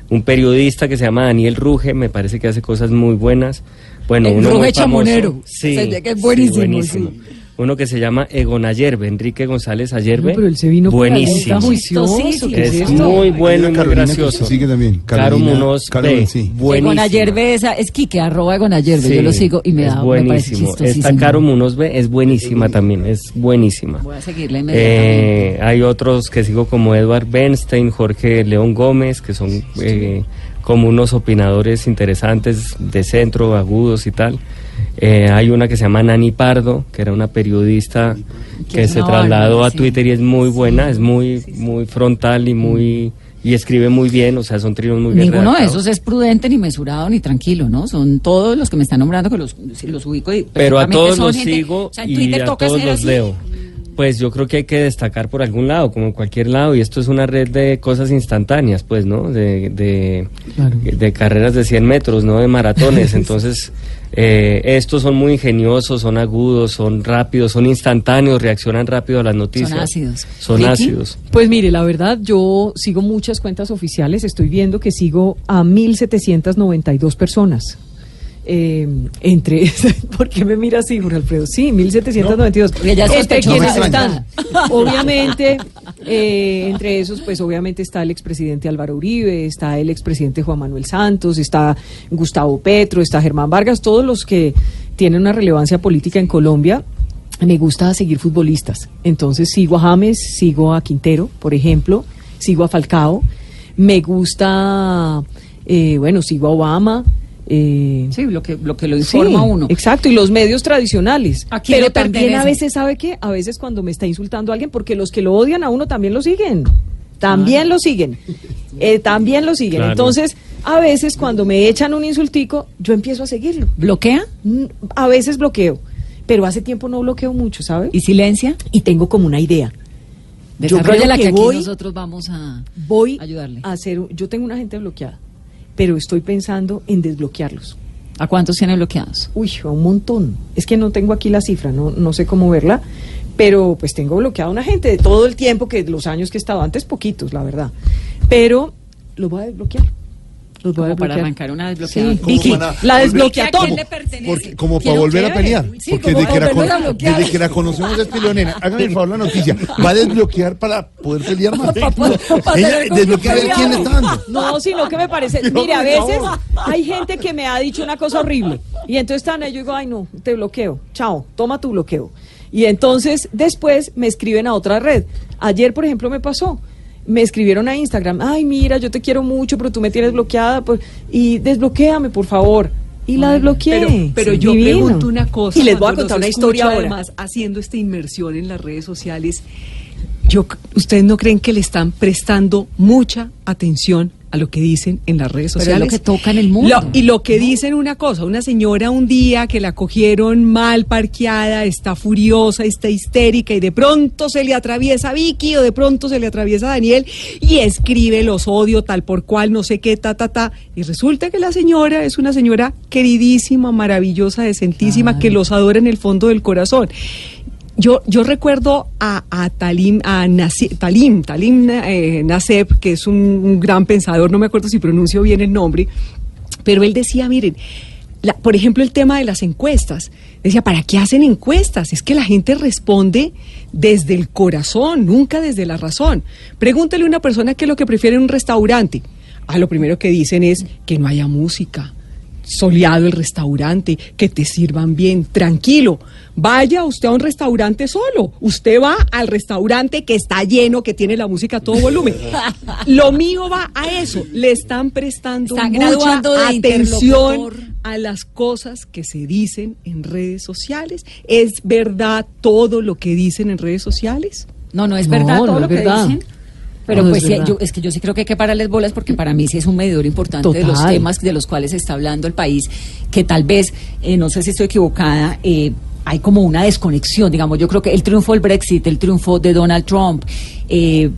Un periodista que se llama Daniel Ruge, me parece que hace cosas muy buenas. Bueno, uno muy famoso. Chamonero. Sí, O sea, que es buenísimo, sí, sí. Uno que se llama Egon Ayerbe, Enrique González Ayerbe. No, pero él se vino Buenísimo. juicioso, Chistosísimo. ¿qué Es esto? muy bueno y muy Carolina, gracioso. sigue también. Caro Munoz Carolina, sí. Buenísimo. Con Ayerbe esa, es Kike, arroba con Ayerbe, Sí, yo lo sigo y me es da, me parece buenísimo. chistosísimo. Esta Caro Munoz B es buenísima también, es buenísima. Voy a seguirla inmediatamente. Eh, hay otros que sigo como Edward Bernstein, Jorge León Gómez, que son eh, como unos opinadores interesantes de centro, agudos y tal. Eh, hay una que se llama Nani Pardo, que era una periodista Que se trasladó a. Twitter y es muy buena, es muy muy frontal y muy y escribe muy bien, o sea, son trinos muy bien Ninguno de esos es prudente, ni mesurado, ni tranquilo, ¿no? Son todos los que me están nombrando que los, los ubico y Pero a todos los gente- sigo o sea, en y a todos los así. leo. Pues yo creo que hay que destacar por algún lado, como en cualquier lado, y esto es una red de cosas instantáneas, pues, ¿no? De, de, de carreras de 100 metros, no de maratones. Entonces, eh, estos son muy ingeniosos, son agudos, son rápidos, son instantáneos, reaccionan rápido a las noticias. Son ácidos. Son ácidos. Pues mire, la verdad, yo sigo muchas cuentas oficiales. Estoy viendo que sigo a 1.792 personas. Eh, entre, ¿por qué me mira así, Jorge Alfredo? Sí, 1.792. porque ya es entre quienes No están, obviamente, eh, entre esos, pues obviamente está el expresidente Álvaro Uribe, está el expresidente Juan Manuel Santos, está Gustavo Petro, está Germán Vargas, todos los que tienen una relevancia política en Colombia. Me gusta seguir futbolistas. Entonces sigo a James, sigo a Quintero, por ejemplo, sigo a Falcao. Me gusta, eh, bueno, sigo a Obama. Eh, Sí, lo que lo, que lo Sí, informa uno. Exacto, y los medios tradicionales. ¿A quién Pero también a veces, ¿sabe qué? A veces cuando me está insultando alguien, porque los que lo odian a uno también lo siguen. También lo siguen. Eh, también lo siguen. Claro. Entonces, a veces cuando me echan un insultico, yo empiezo a seguirlo. ¿Bloquea? Mm, A veces bloqueo. Pero hace tiempo no bloqueo mucho, ¿sabe? ¿Y silencia? Y tengo como una idea. Yo Desarrolla creo la que, que aquí voy- nosotros vamos a Voy ayudarle. a hacer. un- Yo tengo una gente bloqueada, pero estoy pensando en desbloquearlos. ¿A cuántos tiene bloqueados? Uy, a un montón. Es que no tengo aquí la cifra, no, no sé cómo verla, pero pues tengo bloqueada una gente de todo el tiempo, que los años que he estado antes, poquitos, la verdad. Pero los voy a desbloquear. Los voy a Como para arrancar una desbloqueada. Sí, ¿Cómo Vicky, la desbloquea ¿A todo. quién le pertenece? Porque, como para volver a pelear. sí, porque desde que, la con- desde que la conocemos es peleonera. Hágame el favor la noticia. ¿Va a desbloquear para poder pelear más? Ella desbloquea a ver quién le está dando. No, sino que me parece, mire, a veces hay gente que me ha dicho una cosa horrible y entonces están ahí, yo digo, ay no, te bloqueo, chao, toma tu bloqueo. Y entonces después me escriben a otra red. Ayer, por ejemplo, me pasó. Me escribieron a Instagram, ay mira, yo te quiero mucho, pero tú me tienes bloqueada, pues, y desbloquéame, por favor. Y la desbloqueé. Pero, yo divino. pregunto una cosa. Y les voy a contar una historia ahora. Además, haciendo esta inmersión en las redes sociales, yo, ¿ustedes no creen que le están prestando mucha atención a lo que dicen en las redes Pero es sociales? lo que toca en el mundo. Lo- y lo que dicen una cosa, una señora un día que la cogieron mal parqueada, está furiosa, está histérica y de pronto se le atraviesa a Vicky o de pronto se le atraviesa a Daniel y escribe los odio tal por cual, no sé qué, ta, ta, ta. Y resulta que la señora es una señora queridísima, maravillosa, decentísima, que los adora en el fondo del corazón. Yo, yo recuerdo a, a Talim, a Talim, Talim eh, Naseb, que es un, un gran pensador, no me acuerdo si pronuncio bien el nombre, pero él decía, miren, la- por ejemplo, el tema de las encuestas. Decía, ¿para qué hacen encuestas? Es que la gente responde desde el corazón, nunca desde la razón. Pregúntele a una persona qué es lo que prefiere en un restaurante. Ah, lo primero que dicen es que no haya música, soleado el restaurante, que te sirvan bien, tranquilo. Vaya usted a un restaurante solo. Usted va al restaurante que está lleno, que tiene la música a todo volumen. Lo mío va a eso. Le están prestando Está mucha atención a las cosas que se dicen en redes sociales. ¿Es verdad todo lo que dicen en redes sociales? No, no es verdad no todo lo que verdad. dicen. Pero No, pues es sí, yo, es que yo sí creo que hay que pararles bolas porque para mí sí es un medidor importante de los temas de los cuales está hablando el país, que tal vez, eh, no sé si estoy equivocada, eh, hay como una desconexión, digamos, yo creo que el triunfo del Brexit, el triunfo de Donald Trump, eh,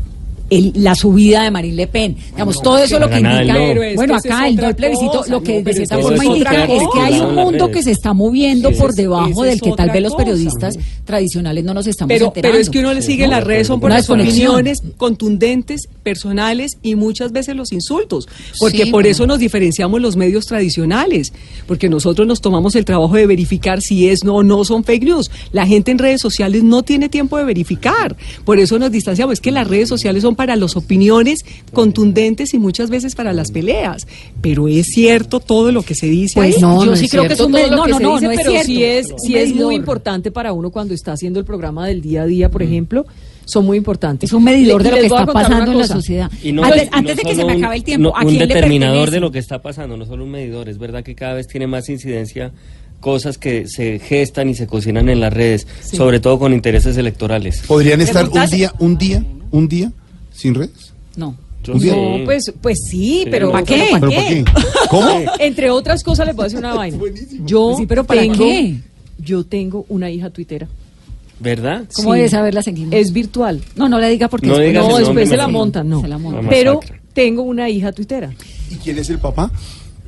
el- la subida de Marine Le Pen, digamos, todo eso lo que indica, no. Es bueno, que acá el del plebiscito, cosa, lo que no, de cierta forma es indica es que hay un mundo que se está moviendo Sí, por debajo del que tal vez los cosa. periodistas tradicionales no nos estamos Pero, enterando. pero es que uno le sigue las redes, son por las opiniones contundentes, personales y muchas veces los insultos. Porque Sí, por eso nos diferenciamos los medios tradicionales. Porque nosotros nos tomamos el trabajo de verificar si es no o no son fake news. La gente en redes sociales no tiene tiempo de verificar. Por eso nos distanciamos. Es que las redes sociales son para las opiniones contundentes y muchas veces para las peleas. Pero es cierto todo lo que se dice Pues ahí. no, yo no sí es creo que es un no, no, no, no pero sí es- sí es muy importante para uno cuando está haciendo el programa del día a día, por ejemplo, son muy importantes. Es un medidor de lo que está pasando en la sociedad. Y no- antes y no antes de que se me un- acabe el tiempo, no- ¿a un quién determinador de lo que está pasando, no solo un medidor. Es verdad que cada vez tiene más incidencia cosas que se gestan y se cocinan en las redes, sobre todo con intereses electorales. ¿Podrían estar un día, un día, un día sin redes? No. Sí. No, pues, pues sí, Sí. pero ¿Para qué? pero ¿Pero para qué? ¿Cómo? Entre otras cosas les voy a decir una vaina. Yo Sí, pero ¿para tengo, qué? Yo tengo una hija tuitera. ¿Verdad? ¿Cómo Sí. debe saberla seguir? Es virtual. No, no le diga porque No después- No, después se la sí. montan, no. Se la Pero tengo una hija tuitera. ¿Y quién es el papá?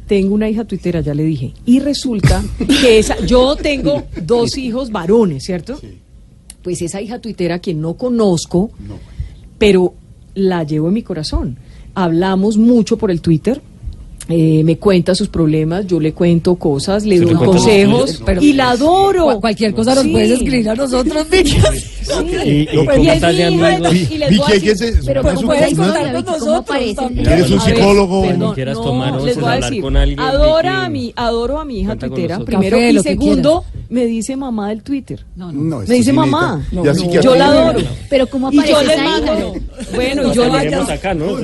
Tengo una hija tuitera, ya le dije. Y resulta que esa, yo tengo dos hijos varones, ¿cierto? Pues esa hija tuitera que no conozco, pero la llevo en mi corazón. Hablamos mucho por el Twitter. Eh, me cuenta sus problemas, yo le cuento cosas, le ¿Se doy consejos y la adoro. Cu- cualquier cosa nos Sí. puedes escribir a nosotros, Vicky. ¿Y, y Pues, y y- y les Vicky, Pero ¿cómo puedes no- contar, con nosotros. Eres un ver, psicólogo. Quieras tomar les onces, voy a hablar decir, con alguien, adora Vicky, a mi, adoro a mi hija tuitera, primero, y segundo, me dice mamá del Twitter. No, no. No, Me dice sí mamá. No, no. Yo la adoro. Pero ¿cómo Y yo aparece le mando, bueno, No yo ¿no?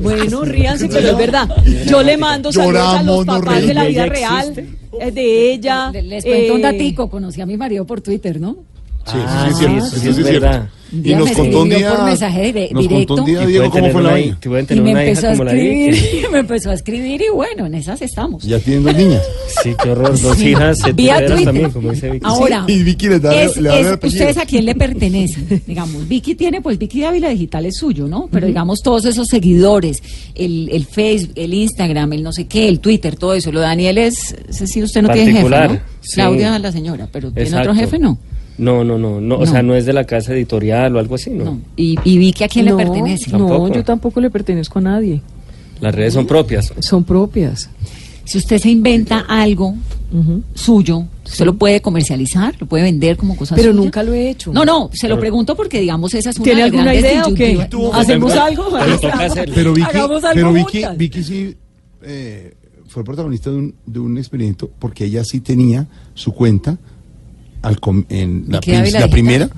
Bueno, ríanse, pero es verdad. Yo le mando saludos a los papás de la vida reímos. ¿Ella real, eh, de ella. Le- Les cuento un eh, datico. Conocí a mi marido por Twitter, ¿no? Sí, Ah, sí, sí, sí es verdad. Y nos me contó un día. por mensaje dire- nos contó un directo. día, Y Diego, cómo fue la vaina. Y me empezó a escribir, Vicky. me empezó a escribir y bueno, en esas estamos. Ya tienen dos niñas. Sí, qué horror. Dos Sí. hijas se Vía tuiteras Twitter. también, como dice Vicky. Ahora, Y Vicky les da- es- le da es-. ¿ustedes a quién le pertenecen? digamos, Vicky tiene, pues Vicky Ávila Digital es suyo, ¿no? Pero digamos, todos esos seguidores, el, el Facebook, el Instagram, el no sé qué, el Twitter, todo eso. Lo de Daniel es, si usted no tiene jefe, ¿no? sí. Claudia la señora, pero ¿tiene otro jefe? No. No, no, no, no, o No. sea, no es de la casa editorial o algo así, ¿no? No. Y, y Vicky a quién no, le pertenece. No, Tampoco. yo tampoco le pertenezco a nadie. Las redes son propias. Son propias. Si usted se inventa algo suyo, ¿usted lo puede comercializar? ¿Lo puede vender como cosa Pero suya? nunca lo he hecho. No, no, se lo pregunto porque, digamos, esa es una ¿Tiene alguna idea o qué? ¿Hacemos algo? Pero toca hacerlo. Pero Vicky, Hagamos algo pero Vicky. Vicky sí eh, fue protagonista de un, de un experimento porque ella sí tenía su cuenta al com- en la, la primera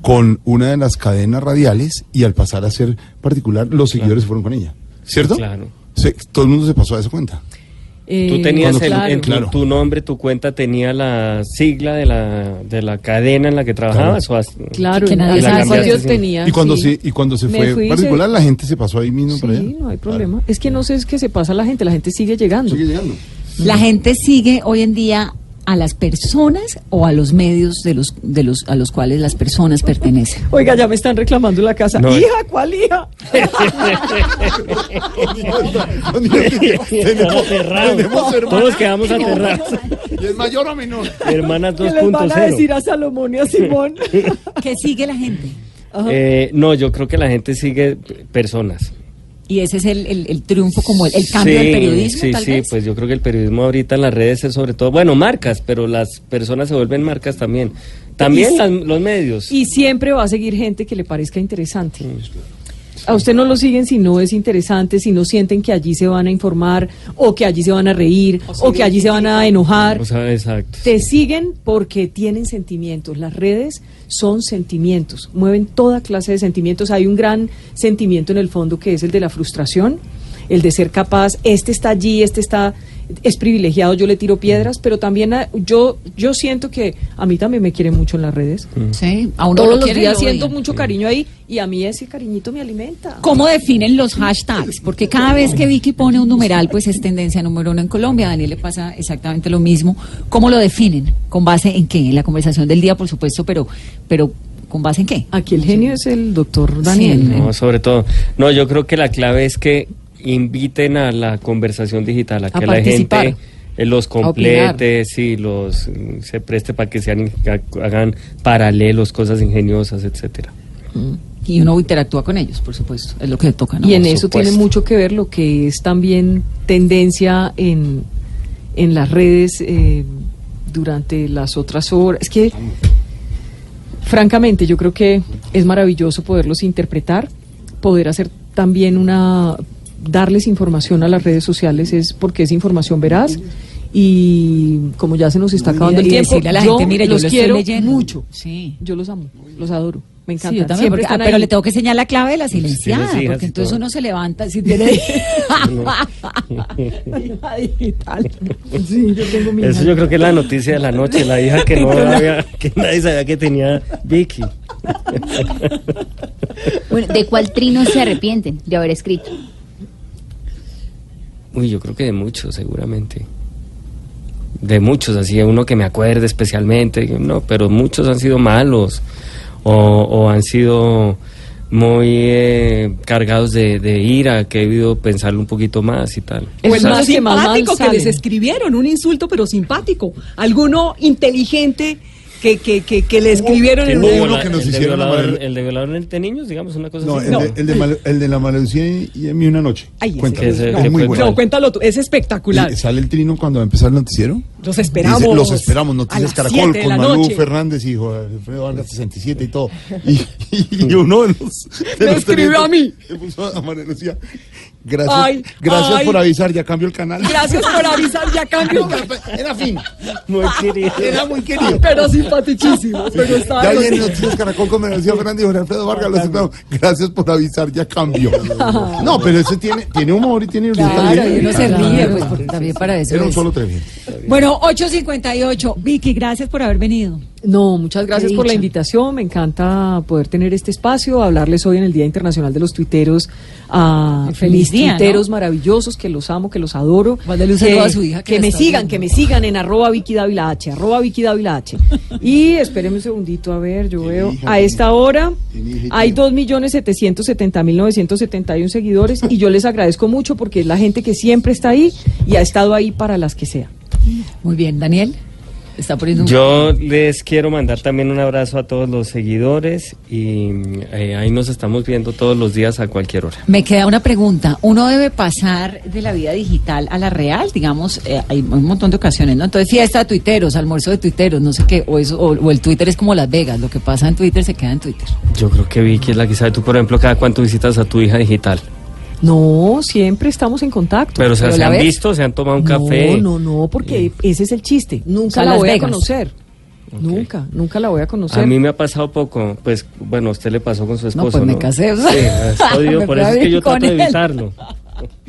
con una de las cadenas radiales y al pasar a ser particular los seguidores fueron con ella, ¿cierto? Claro. Se- todo el mundo se pasó a esa cuenta. Eh, Tú tenías el- claro. en tu, Claro. tu nombre, tu cuenta tenía la sigla de la, de la cadena en la que trabajabas. O has- Claro, Que nadie sabe yo tenía. y cuando sí. se y cuando se Me fue particular se- la gente se pasó ahí mismo para allá. Sí, no hay Claro. problema. Es que no sé, es que se pasa la gente, la gente sigue llegando. Sigue llegando. La gente sigue hoy en día a las personas o a los medios de los de los a los cuales las personas pertenecen. Oiga, ya me están reclamando en la casa. No, hija, ¿cuál hija? Tenemos, Aterrados. tenemos hermanas. Todos quedamos aterrados. ¿Y es mayor o menor? Hermanas ¿Qué les van a decir 2.0. a Salomón y a Simón? ¿Qué sigue la gente? Eh, no, yo creo que la gente sigue personas. Y ese es el, el- el triunfo, como el, el cambio Sí, del periodismo, Sí, tal sí, vez. pues yo creo que el periodismo ahorita en las redes es sobre todo, bueno, marcas, pero las personas se vuelven marcas también. También Y- las- los medios. Y siempre va a seguir gente que le parezca interesante. A usted no lo siguen si no es interesante, si no sienten que allí se van a informar, o que allí se van a reír, o que allí se van a enojar. O sea, exacto. Te siguen porque tienen sentimientos. Las redes son sentimientos, mueven toda clase de sentimientos. Hay un gran sentimiento en el fondo que es el de la frustración, el de ser capaz, este está allí, este está, es privilegiado, yo le tiro piedras, pero también a- yo, yo siento que a mí también me quieren mucho en las redes. Sí, a uno Todos lo los días lo siento mucho cariño ahí y a mí ese cariñito me alimenta. ¿Cómo definen los hashtags? Porque cada vez que Vicky pone un numeral, pues es tendencia número uno en Colombia. A Daniel le pasa exactamente lo mismo. ¿Cómo lo definen? ¿Con base en qué? En la conversación del día, por supuesto, pero, pero ¿con base en qué? Aquí el genio es el doctor Daniel. Sí, No, sobre todo. No, yo creo que la clave es que inviten a la conversación digital, a que la gente los opinar. complete, sí, los mm, se preste para que sean ha- hagan paralelos, cosas ingeniosas, etcétera. Y uno interactúa con ellos, por supuesto. Es lo que toca, ¿no? Y en Por eso tiene mucho que ver lo que es también tendencia en, en las redes eh, durante las otras horas. Es que, francamente, yo creo que es maravilloso poderlos interpretar, poder hacer también una darles información a las redes sociales es porque es información veraz y como ya se nos está acabando el y tiempo, decirle a la yo gente, mire, yo los quiero leyendo. mucho. Sí. Yo los amo, los adoro, me encanta. Sí, yo también, porque- ah, pero le tengo que enseñar la clave de la silenciada, porque entonces todo. uno se levanta si tiene... Digital. Sí, yo tengo mi Eso hija. yo creo que es la noticia de la noche, la hija que no había, que nadie sabía que tenía Vicky. Bueno, ¿de cuál trino se arrepienten de haber escrito? Uy, yo creo que de muchos, seguramente. de muchos, así uno que me acuerde especialmente, no, pero muchos han sido malos o, o han sido muy eh, cargados de, de ira, que he debido pensarlo un poquito más y tal. O el Son más los que más simpático que les escribieron, un insulto pero simpático. Alguno inteligente que, que, que, que le escribieron en uno que nos el de hicieron violador, amanecer- el de violador de niños, digamos, una cosa No, así. el, De, el, de mal- el de la maledición y en mí una noche. Ay, ese Cuéntalo. es que muy bueno. No, cuéntalo tú, es espectacular. Y sale el trino cuando va a empezar el noticiero. Los esperamos. Dice, los esperamos, a Noticias Caracol, de con Manu noche. Fernández y Alfredo Vargas 67 y todo. Y, y uno de los. de Me los escribió a mí. Le puso a María Lucía. Gracias, Ay, gracias ay. por avisar, ya cambio el canal. Gracias por avisar, ya cambio. Era fin. Muy querido. Era muy querido. Pero simpaticísimo. Pero estaba Ya viene Noticias Caracol con Lucía Fernández y Jorge Alfredo Vargas. Los esperamos. Gracias por avisar, ya cambio. No, pero ese tiene, tiene humor y tiene Claro, también. y uno se ríe, pues porque también para eso Era un solo treviño. Bueno, 8.58. Vicky, gracias por haber venido. No, muchas gracias por la invitación. Me encanta poder tener este espacio, hablarles hoy en el Día Internacional de los Tuiteros a feliz mis día, ¿no? tuiteros maravillosos que los amo, que los adoro. Que, saludo a su hija que me sigan, viendo. que me sigan en arroba Vicky Dávila H, arroba Vicky Dávila H. Y espérenme un segundito, a ver, yo veo, a esta hora hay tiene- 2.770.971 seguidores y yo les agradezco mucho porque es la gente que siempre está ahí y ha estado ahí para las que sea. Muy bien, Daniel. Está poniendo un... Yo les quiero mandar también un abrazo a todos los seguidores y eh, ahí nos estamos viendo todos los días a cualquier hora. Me queda una pregunta. ¿Uno debe pasar de la vida digital a la real? Digamos, eh, hay un montón de ocasiones, ¿no? Entonces, fiesta de tuiteros, almuerzo de tuiteros, no sé qué, o, eso, o, o el Twitter es como Las Vegas, lo que pasa en Twitter se queda en Twitter. Yo creo que Vicky es la que sabe. Tú, por ejemplo, cada cuánto visitas a tu hija digital. No, siempre estamos en contacto. Pero, o sea, Pero se han ves. visto, se han tomado un café. No, no, no, porque ese es el chiste. Nunca O sea, la voy Vegas. a conocer. Nunca, nunca la voy a conocer. A mí me ha pasado poco, pues, bueno, a usted le pasó con su No, esposo, pues ¿no? me casé, o sea, Sí, es jodido, me por eso es que yo trato de evitarlo.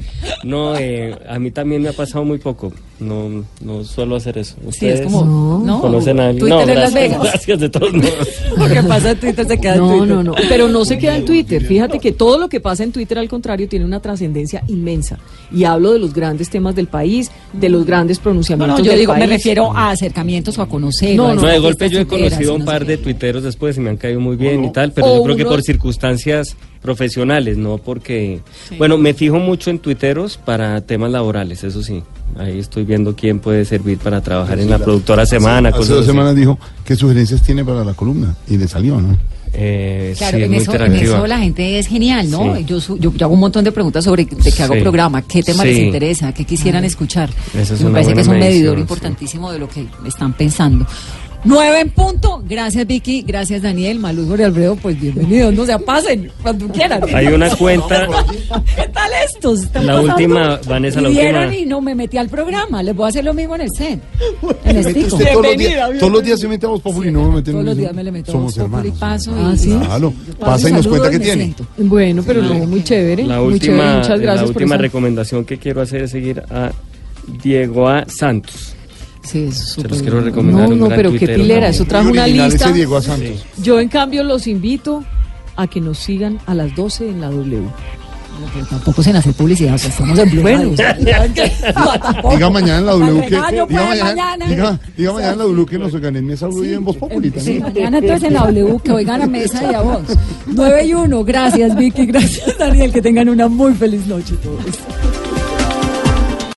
No, eh, a mí también me ha pasado muy poco. No, no suelo hacer eso. Sí, es ¿Ustedes como... ¿no? conocen a alguien? Twitter no, en Las gracias, Vegas. gracias de todos modos. Lo que pasa en Twitter se queda en No, Twitter. no, no, pero no se queda en Twitter. Fíjate que todo lo que pasa en Twitter, al contrario, tiene una trascendencia inmensa. Y hablo de los grandes temas del país, de los grandes No, pronunciamientos no, yo del digo, me país. refiero a acercamientos o a conocer. No, no, No, de golpe yo he conocido un no par de tuiteros después y me han caído muy bien y tal, pero O yo creo que por circunstancias profesionales, no porque... Bueno, me fijo mucho en tuiteros para temas laborales, eso sí. Ahí estoy viendo quién puede servir para trabajar en la productora Semana, Hace cosas dos semanas dijo qué sugerencias tiene para la columna y le salió, ¿no? Eh, Claro, sí, en, eso, en interactiva. eso la gente es genial, ¿no? Sí. Yo, su- yo, yo hago un montón de preguntas sobre de qué hago Sí. programa, qué tema les interesa, qué quisieran escuchar. Esa es Me parece que es un medidor importantísimo de lo que están pensando. Nueve en punto. Gracias, Vicky. Gracias, Daniel. Maluz Jorge Alfredo, pues bienvenidos. No se pasen cuando quieran. Hay una cuenta, ¿Qué tal estos? ¿Están la pasando? última, Vanessa, la Vieron última... y no me metí al programa. Les voy a hacer lo mismo en el set. En el usted todos los Bienvenida, días, todos los días se mete a Voz Populi, no me meten Todos en los días me le meto Somos Voz paso y- Ah, ¿sí? Claro, paso pasa y nos cuenta qué me tiene. siento. Bueno, pero no, muy chévere. La muy chévere. última, Muchas gracias la última recomendación que quiero hacer es seguir a Diego A. Santos. Sí, es Se súper los quiero recomendar. No, un no, gran pero qué pilera, también. eso trajo una lista. Diego Santos. Yo, en cambio, los invito a que nos sigan a las 12 en la W. Pero tampoco se hace publicidad, o sea, estamos en Blue Bueno. No. Diga mañana en la W que. regaño, Diga pues, mañana, mañana. diga, diga mañana en la W que nos oigan en Mesa Blue y en Voz Populi Sí, mañana entonces en la W, que oigan a mesa y a vos. 9 y 1, gracias Vicky, gracias Daniel, que tengan una muy feliz noche todos.